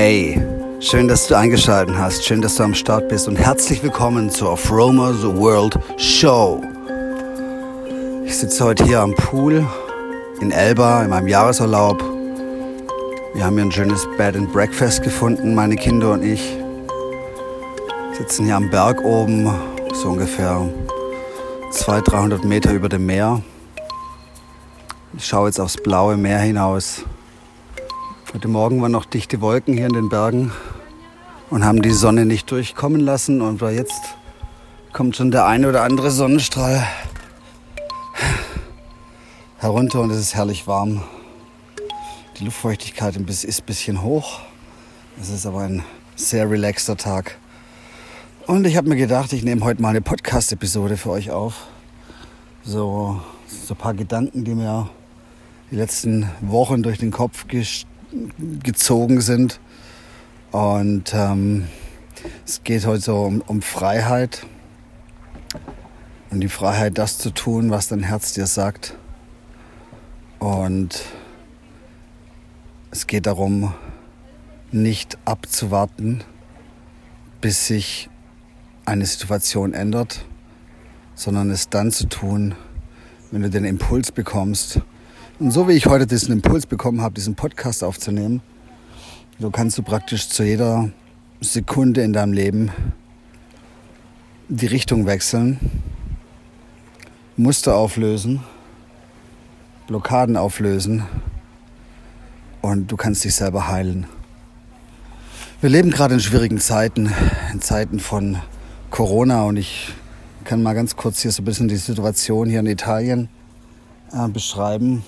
Hey, schön, dass du eingeschaltet hast, schön, dass du am Start bist und herzlich willkommen zur Of Roma the World Show. Ich sitze heute hier am Pool in Elba in meinem Jahresurlaub. Wir haben hier ein schönes Bed and Breakfast gefunden, meine Kinder und ich. Sitzen hier am Berg oben, so ungefähr 200, 300 Meter über dem Meer. Ich schaue jetzt aufs blaue Meer hinaus. Heute Morgen waren noch dichte Wolken hier in den Bergen und haben die Sonne nicht durchkommen lassen. Und jetzt kommt schon der eine oder andere Sonnenstrahl herunter und es ist herrlich warm. Die Luftfeuchtigkeit ist ein bisschen hoch. Es ist aber ein sehr relaxter Tag. Und ich habe mir gedacht, ich nehme heute mal eine Podcast-Episode für euch auf. So, so ein paar Gedanken, die mir die letzten Wochen durch den Kopf gezogen sind. Und ähm, es geht heute so um, um Freiheit. Und die Freiheit, das zu tun, was dein Herz dir sagt. Und es geht darum, nicht abzuwarten, bis sich eine Situation ändert, sondern es dann zu tun, wenn du den Impuls bekommst, und so wie ich heute diesen Impuls bekommen habe, diesen Podcast aufzunehmen, so kannst du praktisch zu jeder Sekunde in deinem Leben die Richtung wechseln, Muster auflösen, Blockaden auflösen und du kannst dich selber heilen. Wir leben gerade in schwierigen Zeiten, in Zeiten von Corona und ich kann mal ganz kurz hier so ein bisschen die Situation hier in Italien äh, beschreiben.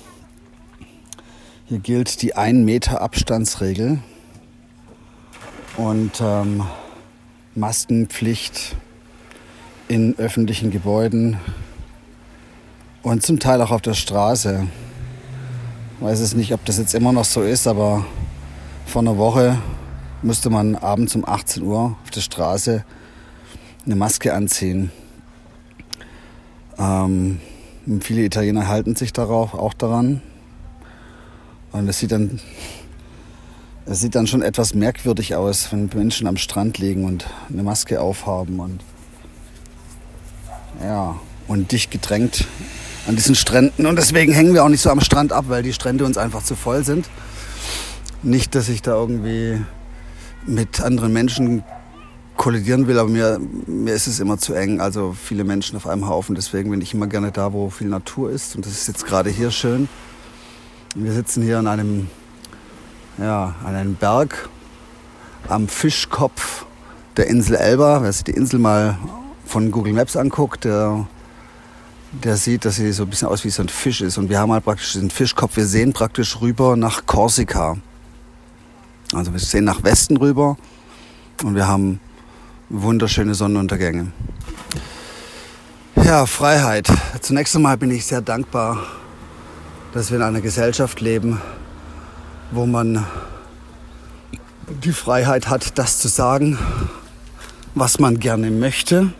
Hier gilt die 1 Meter Abstandsregel und ähm, Maskenpflicht in öffentlichen Gebäuden und zum Teil auch auf der Straße. Ich weiß es nicht, ob das jetzt immer noch so ist, aber vor einer Woche musste man abends um 18 Uhr auf der Straße eine Maske anziehen. Ähm, viele Italiener halten sich darauf auch daran. Und es sieht dann, es sieht dann schon etwas merkwürdig aus, wenn Menschen am Strand liegen und eine Maske aufhaben und ja, und dicht gedrängt an diesen Stränden. Und deswegen hängen wir auch nicht so am Strand ab, weil die Strände uns einfach zu voll sind. Nicht, dass ich da irgendwie mit anderen Menschen kollidieren will, aber mir, mir ist es immer zu eng. Also viele Menschen auf einem Haufen. Deswegen bin ich immer gerne da, wo viel Natur ist. Und das ist jetzt gerade hier schön. Wir sitzen hier an einem, ja, an einem Berg am Fischkopf der Insel Elba. Wer sich die Insel mal von Google Maps anguckt, der, der sieht, dass sie so ein bisschen aus wie so ein Fisch ist. Und wir haben halt praktisch den Fischkopf. Wir sehen praktisch rüber nach Korsika. Also wir sehen nach Westen rüber und wir haben wunderschöne Sonnenuntergänge. Ja, Freiheit. Zunächst einmal bin ich sehr dankbar dass wir in einer Gesellschaft leben, wo man die Freiheit hat, das zu sagen, was man gerne möchte,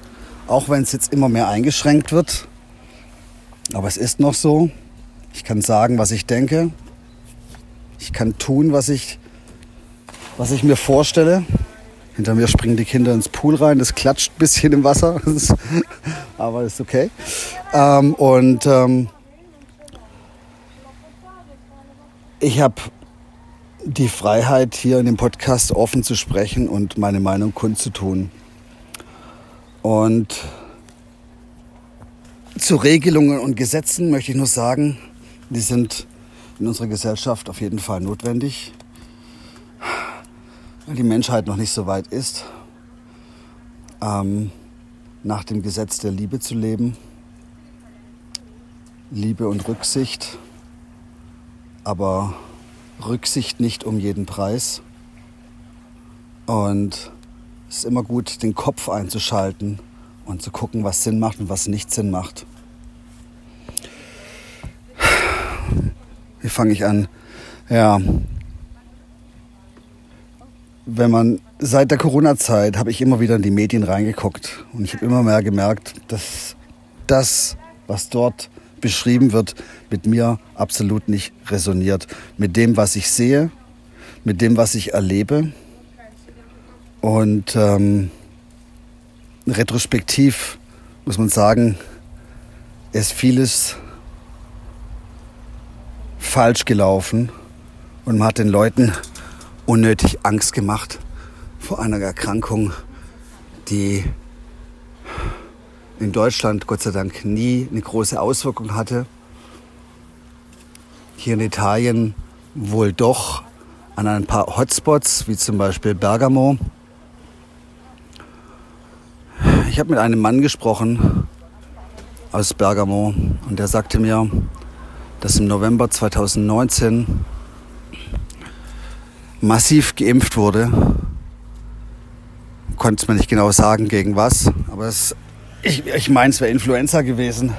auch wenn es jetzt immer mehr eingeschränkt wird. Aber es ist noch so. Ich kann sagen, was ich denke. Ich kann tun, was ich, was ich mir vorstelle. Hinter mir springen die Kinder ins Pool rein. Das klatscht ein bisschen im Wasser. aber ist okay. Ähm, und ähm, Ich habe die Freiheit, hier in dem Podcast offen zu sprechen und meine Meinung kundzutun. Und zu Regelungen und Gesetzen möchte ich nur sagen, die sind in unserer Gesellschaft auf jeden Fall notwendig, weil die Menschheit noch nicht so weit ist, ähm, nach dem Gesetz der Liebe zu leben. Liebe und Rücksicht aber Rücksicht nicht um jeden Preis. Und es ist immer gut, den Kopf einzuschalten und zu gucken, was Sinn macht und was nicht Sinn macht. Wie fange ich an? Ja, wenn man seit der Corona-Zeit habe ich immer wieder in die Medien reingeguckt und ich habe immer mehr gemerkt, dass das, was dort beschrieben wird, mit mir absolut nicht resoniert. Mit dem, was ich sehe, mit dem, was ich erlebe. Und ähm, retrospektiv muss man sagen, ist vieles falsch gelaufen und man hat den Leuten unnötig Angst gemacht vor einer Erkrankung, die in Deutschland Gott sei Dank nie eine große Auswirkung hatte. Hier in Italien wohl doch an ein paar Hotspots, wie zum Beispiel Bergamo. Ich habe mit einem Mann gesprochen aus Bergamo und der sagte mir, dass im November 2019 massiv geimpft wurde. Konnte man nicht genau sagen, gegen was, aber es, ich, ich meine, es wäre Influenza gewesen.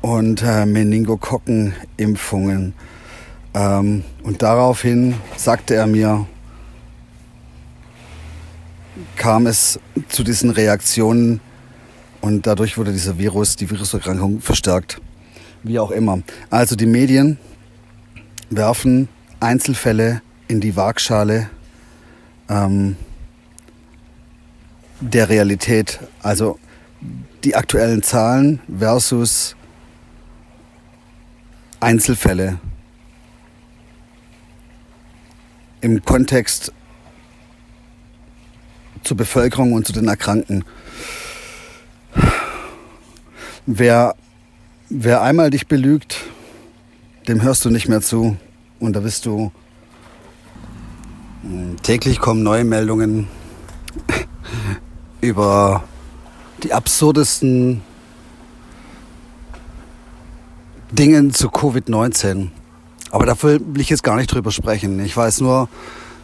Und äh, Meningokokkenimpfungen. Ähm, und daraufhin sagte er mir, kam es zu diesen Reaktionen und dadurch wurde dieser Virus, die Viruserkrankung verstärkt. Wie auch immer. Also die Medien werfen Einzelfälle in die Waagschale ähm, der Realität. Also die aktuellen Zahlen versus Einzelfälle im Kontext zur Bevölkerung und zu den Erkrankten. Wer, wer einmal dich belügt, dem hörst du nicht mehr zu. Und da bist du. Hm, täglich kommen neue Meldungen über die absurdesten Dinge zu Covid-19. Aber dafür will ich jetzt gar nicht drüber sprechen. Ich weiß nur,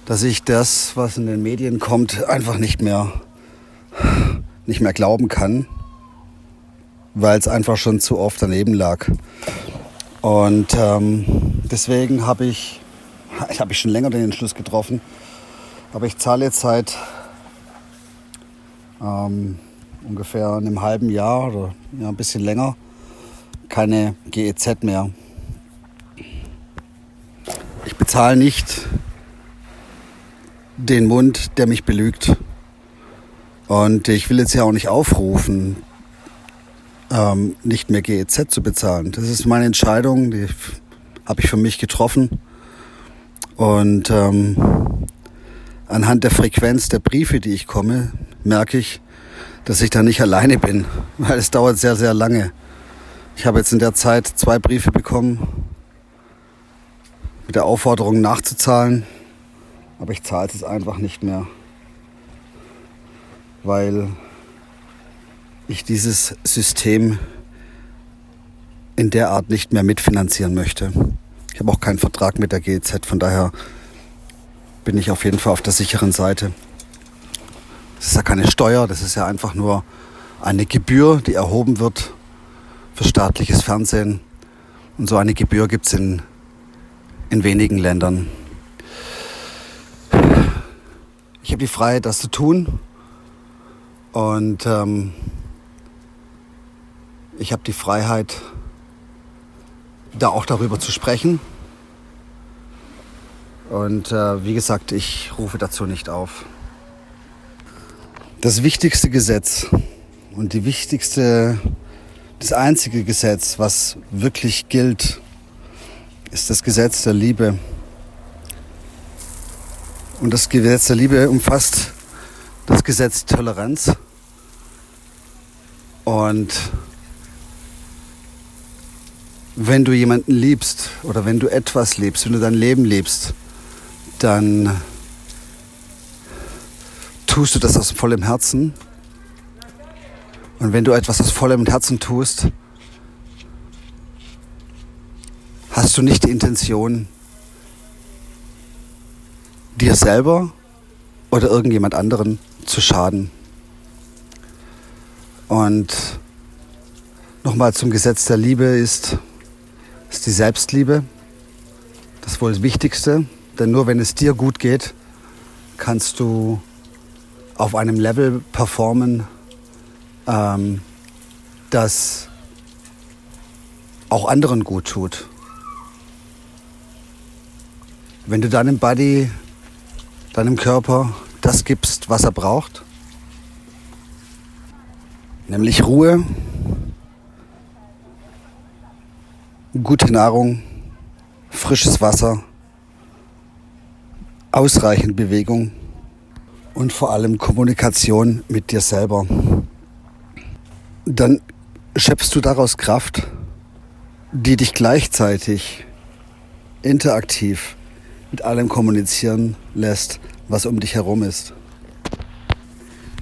dass ich das, was in den Medien kommt, einfach nicht mehr, nicht mehr glauben kann, weil es einfach schon zu oft daneben lag. Und ähm, deswegen habe ich, ich habe ich schon länger den Entschluss getroffen, aber ich zahle jetzt seit ähm, ungefähr einem halben Jahr oder ja, ein bisschen länger keine GEZ mehr. Ich bezahle nicht den Mund, der mich belügt. Und ich will jetzt ja auch nicht aufrufen, ähm, nicht mehr GEZ zu bezahlen. Das ist meine Entscheidung, die habe ich für mich getroffen. Und ähm, anhand der Frequenz der Briefe, die ich komme, merke ich, dass ich da nicht alleine bin, weil es dauert sehr, sehr lange. Ich habe jetzt in der Zeit zwei Briefe bekommen mit der Aufforderung nachzuzahlen, aber ich zahle es einfach nicht mehr, weil ich dieses System in der Art nicht mehr mitfinanzieren möchte. Ich habe auch keinen Vertrag mit der GEZ, von daher bin ich auf jeden Fall auf der sicheren Seite. Das ist ja keine Steuer, das ist ja einfach nur eine Gebühr, die erhoben wird für staatliches Fernsehen. Und so eine Gebühr gibt es in, in wenigen Ländern. Ich habe die Freiheit, das zu tun. Und ähm, ich habe die Freiheit, da auch darüber zu sprechen. Und äh, wie gesagt, ich rufe dazu nicht auf. Das wichtigste Gesetz und die wichtigste, das einzige Gesetz, was wirklich gilt, ist das Gesetz der Liebe. Und das Gesetz der Liebe umfasst das Gesetz Toleranz und wenn du jemanden liebst oder wenn du etwas liebst, wenn du dein Leben liebst, dann tust du das aus vollem Herzen. Und wenn du etwas aus vollem Herzen tust, hast du nicht die Intention, dir selber oder irgendjemand anderen zu schaden. Und nochmal zum Gesetz der Liebe ist, ist die Selbstliebe das wohl das Wichtigste. Denn nur wenn es dir gut geht, kannst du auf einem Level performen, ähm, das auch anderen gut tut. Wenn du deinem Body, deinem Körper das gibst, was er braucht, nämlich Ruhe, gute Nahrung, frisches Wasser, ausreichend Bewegung und vor allem Kommunikation mit dir selber. Dann schöpfst du daraus Kraft, die dich gleichzeitig interaktiv mit allem kommunizieren lässt, was um dich herum ist.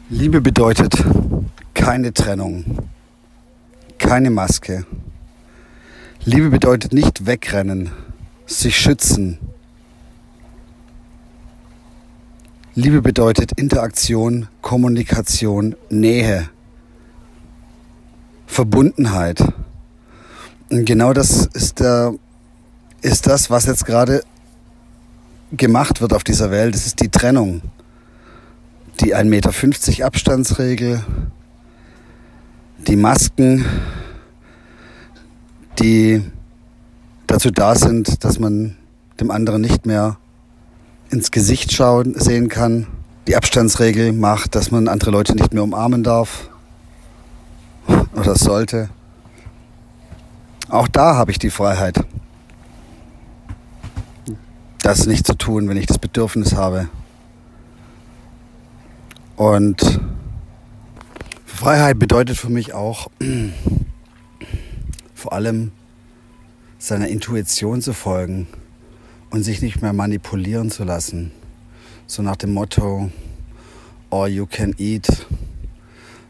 Liebe bedeutet keine Trennung, keine Maske. Liebe bedeutet nicht wegrennen, sich schützen. Liebe bedeutet Interaktion, Kommunikation, Nähe, Verbundenheit. Und genau das ist, der, ist das, was jetzt gerade gemacht wird auf dieser Welt. Es ist die Trennung. Die 1,50 Meter Abstandsregel, die Masken, die dazu da sind, dass man dem anderen nicht mehr ins Gesicht schauen, sehen kann. Die Abstandsregel macht, dass man andere Leute nicht mehr umarmen darf oder sollte. Auch da habe ich die Freiheit, das nicht zu tun, wenn ich das Bedürfnis habe. Und Freiheit bedeutet für mich auch vor allem seiner Intuition zu folgen und sich nicht mehr manipulieren zu lassen. So nach dem Motto, all you can eat,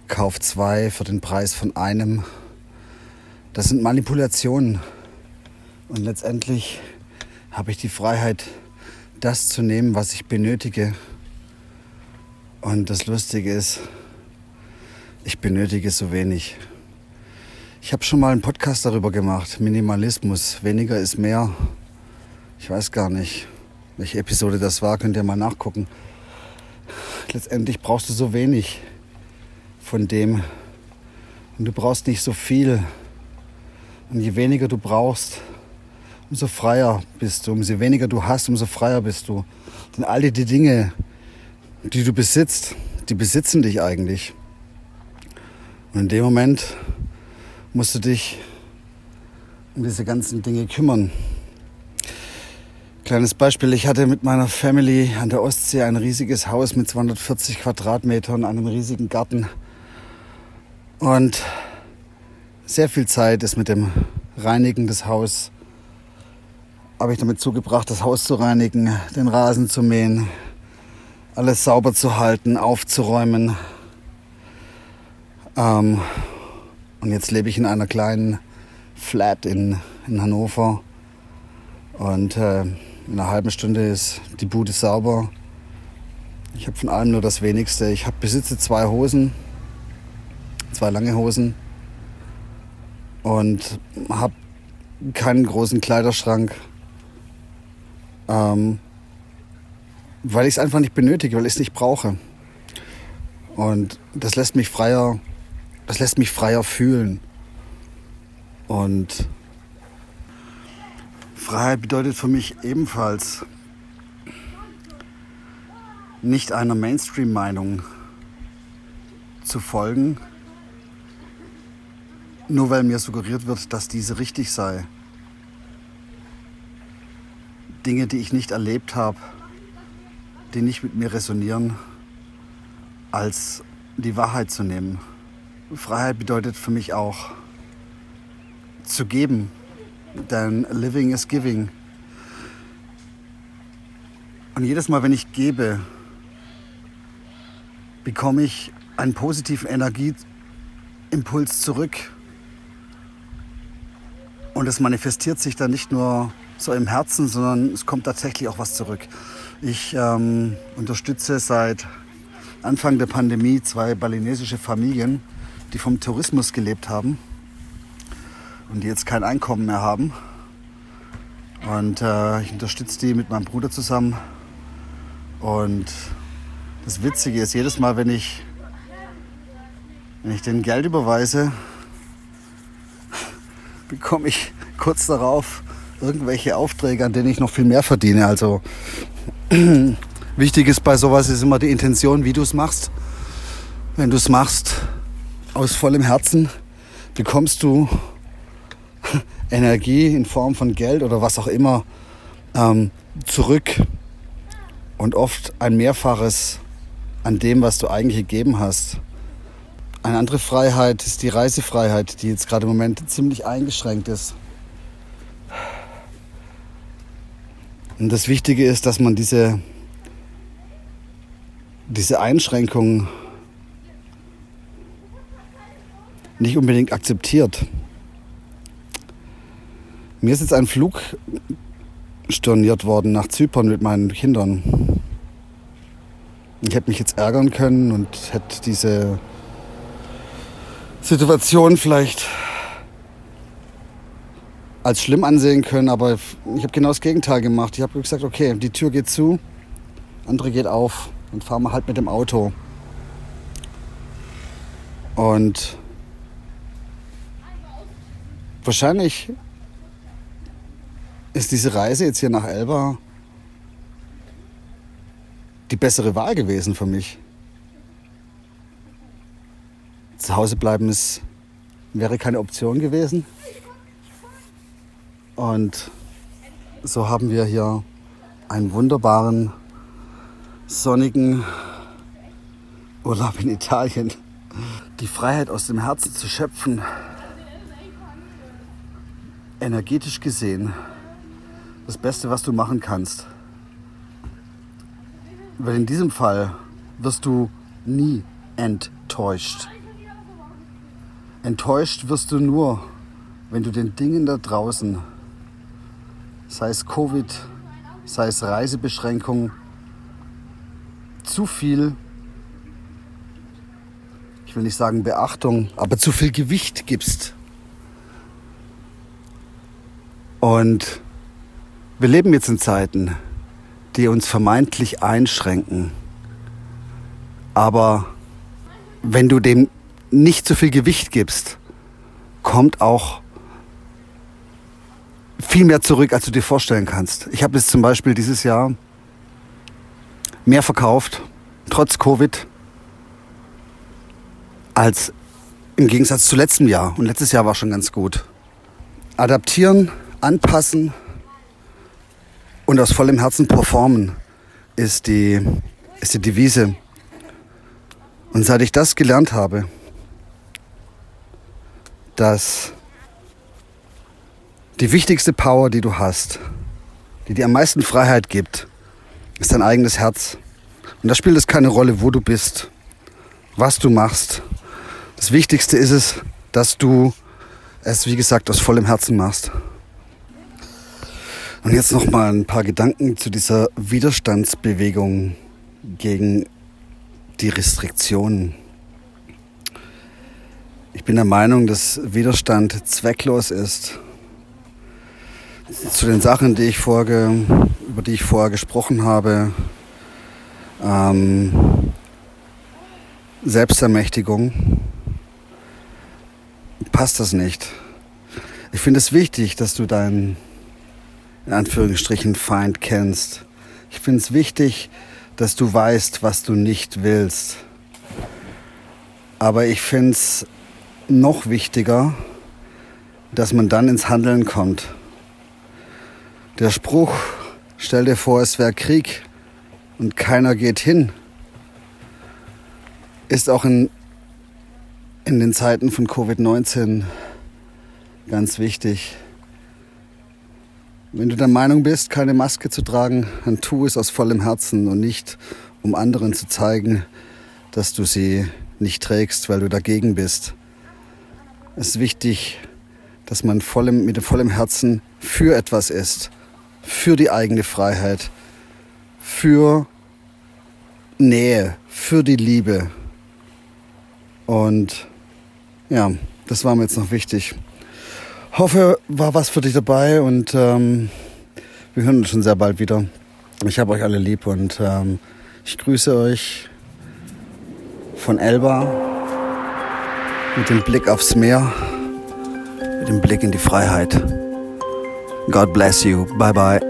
kauf zwei für den Preis von einem. Das sind Manipulationen. Und letztendlich habe ich die Freiheit, das zu nehmen, was ich benötige. Und das Lustige ist, ich benötige so wenig. Ich habe schon mal einen Podcast darüber gemacht, Minimalismus, weniger ist mehr. Ich weiß gar nicht, welche Episode das war, könnt ihr mal nachgucken. Letztendlich brauchst du so wenig von dem und du brauchst nicht so viel. Und je weniger du brauchst, umso freier bist du. Umso weniger du hast, umso freier bist du. Denn all die Dinge, die du besitzt, die besitzen dich eigentlich. Und in dem Moment musst du dich um diese ganzen Dinge kümmern. Kleines Beispiel, ich hatte mit meiner Family an der Ostsee ein riesiges Haus mit 240 Quadratmetern, einem riesigen Garten. Und sehr viel Zeit ist mit dem Reinigen des Hauses, habe ich damit zugebracht, das Haus zu reinigen, den Rasen zu mähen, alles sauber zu halten, aufzuräumen. Ähm, und jetzt lebe ich in einer kleinen Flat in, in Hannover. Und äh, in einer halben Stunde ist die Bude sauber. Ich habe von allem nur das Wenigste. Ich hab, besitze zwei Hosen, zwei lange Hosen und habe keinen großen Kleiderschrank, ähm, weil ich es einfach nicht benötige, weil ich es nicht brauche. Und das lässt mich freier das lässt mich freier fühlen. Und Freiheit bedeutet für mich ebenfalls nicht einer Mainstream-Meinung zu folgen, nur weil mir suggeriert wird, dass diese richtig sei. Dinge, die ich nicht erlebt habe, die nicht mit mir resonieren, als die Wahrheit zu nehmen. Freiheit bedeutet für mich auch zu geben, denn living is giving. Und jedes Mal, wenn ich gebe, bekomme ich einen positiven Energieimpuls zurück. Und es manifestiert sich dann nicht nur so im Herzen, sondern es kommt tatsächlich auch was zurück. Ich ähm, unterstütze seit Anfang der Pandemie zwei balinesische Familien, die vom Tourismus gelebt haben und die jetzt kein Einkommen mehr haben. Und äh, ich unterstütze die mit meinem Bruder zusammen. Und das Witzige ist, jedes Mal, wenn ich, wenn ich den Geld überweise, bekomme ich kurz darauf irgendwelche Aufträge, an denen ich noch viel mehr verdiene. Also wichtig ist bei sowas ist immer die Intention, wie du es machst. Wenn du es machst aus vollem Herzen, bekommst du Energie in Form von Geld oder was auch immer ähm, zurück und oft ein Mehrfaches an dem, was du eigentlich gegeben hast. Eine andere Freiheit ist die Reisefreiheit, die jetzt gerade im Moment ziemlich eingeschränkt ist. Und das Wichtige ist, dass man diese, diese Einschränkungen nicht unbedingt akzeptiert. Mir ist jetzt ein Flug storniert worden nach Zypern mit meinen Kindern. Ich hätte mich jetzt ärgern können und hätte diese Situation vielleicht als schlimm ansehen können, aber ich habe genau das Gegenteil gemacht. Ich habe gesagt, okay, die Tür geht zu, andere geht auf und fahren wir halt mit dem Auto. Und wahrscheinlich ist diese Reise jetzt hier nach Elba die bessere Wahl gewesen für mich. Zu Hause bleiben ist, wäre keine Option gewesen. Und so haben wir hier einen wunderbaren, sonnigen Urlaub in Italien. Die Freiheit aus dem Herzen zu schöpfen, energetisch gesehen, das Beste, was du machen kannst. Weil in diesem Fall wirst du nie enttäuscht. Enttäuscht wirst du nur, wenn du den Dingen da draußen sei es Covid, sei es Reisebeschränkungen, zu viel, ich will nicht sagen Beachtung, aber zu viel Gewicht gibst. Und wir leben jetzt in Zeiten, die uns vermeintlich einschränken. Aber wenn du dem nicht zu viel Gewicht gibst, kommt auch viel mehr zurück, als du dir vorstellen kannst. Ich habe jetzt zum Beispiel dieses Jahr mehr verkauft, trotz Covid, als im Gegensatz zu letztem Jahr. Und letztes Jahr war schon ganz gut. Adaptieren, anpassen und aus vollem Herzen performen ist die, ist die Devise. Und seit ich das gelernt habe, dass die wichtigste Power, die du hast, die dir am meisten Freiheit gibt, ist dein eigenes Herz. Und da spielt es keine Rolle, wo du bist, was du machst. Das Wichtigste ist es, dass du es, wie gesagt, aus vollem Herzen machst. Und jetzt noch mal ein paar Gedanken zu dieser Widerstandsbewegung gegen die Restriktionen. Ich bin der Meinung, dass Widerstand zwecklos ist zu den Sachen, die ich vorge, über die ich vorher gesprochen habe. Ähm, Selbstermächtigung. Passt das nicht. Ich finde es wichtig, dass du deinen, in Anführungsstrichen, Feind kennst. Ich finde es wichtig, dass du weißt, was du nicht willst. Aber ich finde es noch wichtiger, dass man dann ins Handeln kommt. Der Spruch, stell dir vor, es wäre Krieg und keiner geht hin, ist auch in, in den Zeiten von Covid-19 ganz wichtig. Wenn du der Meinung bist, keine Maske zu tragen, dann tu es aus vollem Herzen und nicht, um anderen zu zeigen, dass du sie nicht trägst, weil du dagegen bist. Es ist wichtig, dass man vollem, mit vollem Herzen für etwas ist für die eigene Freiheit, für Nähe, für die Liebe. Und ja, das war mir jetzt noch wichtig. Hoffe, war was für dich dabei und ähm, wir hören uns schon sehr bald wieder. Ich habe euch alle lieb und ähm, ich grüße euch von Elba mit dem Blick aufs Meer, mit dem Blick in die Freiheit. God bless you. Bye bye.